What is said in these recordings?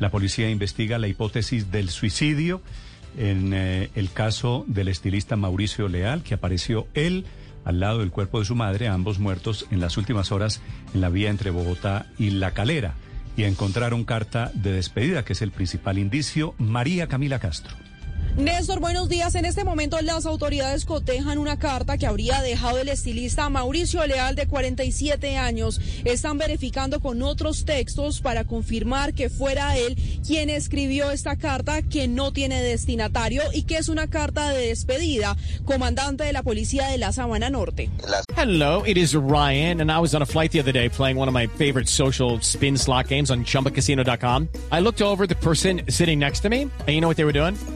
La policía investiga la hipótesis del suicidio en eh, el caso del estilista Mauricio Leal, que apareció él al lado del cuerpo de su madre, ambos muertos en las últimas horas en la vía entre Bogotá y La Calera. Y encontraron carta de despedida, que es el principal indicio, María Camila Castro. Néstor, buenos días. En este momento las autoridades cotejan una carta que habría dejado el estilista Mauricio Leal de 47 años. Están verificando con otros textos para confirmar que fuera él quien escribió esta carta que no tiene destinatario y que es una carta de despedida. Comandante de la policía de la Sabana Norte. Hello, it is Ryan and I was on a flight the other day playing one of my favorite social spin slot games on chumbacasino.com. I looked over the person sitting next to me and you know what they were doing?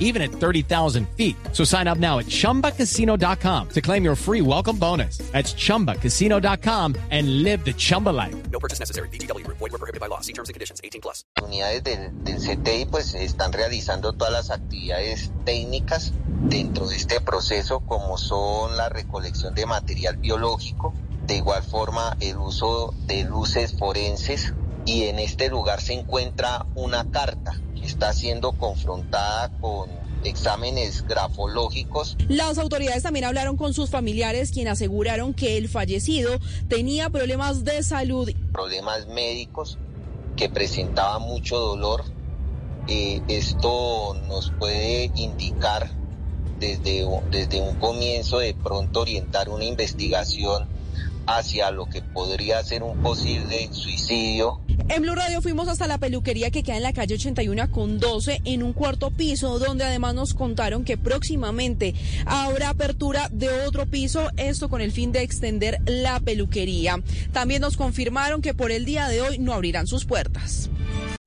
even at 30,000 feet. So sign up now at chumbacasino.com to claim your free welcome bonus. That's chumbacasino.com and live the Chumba life. No purchase necessary. BGW. Void were prohibited by law. See terms and conditions 18 plus. Unidades del, del CTI pues están realizando todas las actividades técnicas dentro de este proceso como son la recolección de material biológico, de igual forma el uso de luces forenses y en este lugar se encuentra una carta está siendo confrontada con exámenes grafológicos. Las autoridades también hablaron con sus familiares, quienes aseguraron que el fallecido tenía problemas de salud. Problemas médicos, que presentaba mucho dolor. Eh, esto nos puede indicar desde, desde un comienzo de pronto orientar una investigación hacia lo que podría ser un posible suicidio. En Blue Radio fuimos hasta la peluquería que queda en la calle 81 con 12 en un cuarto piso, donde además nos contaron que próximamente habrá apertura de otro piso, esto con el fin de extender la peluquería. También nos confirmaron que por el día de hoy no abrirán sus puertas.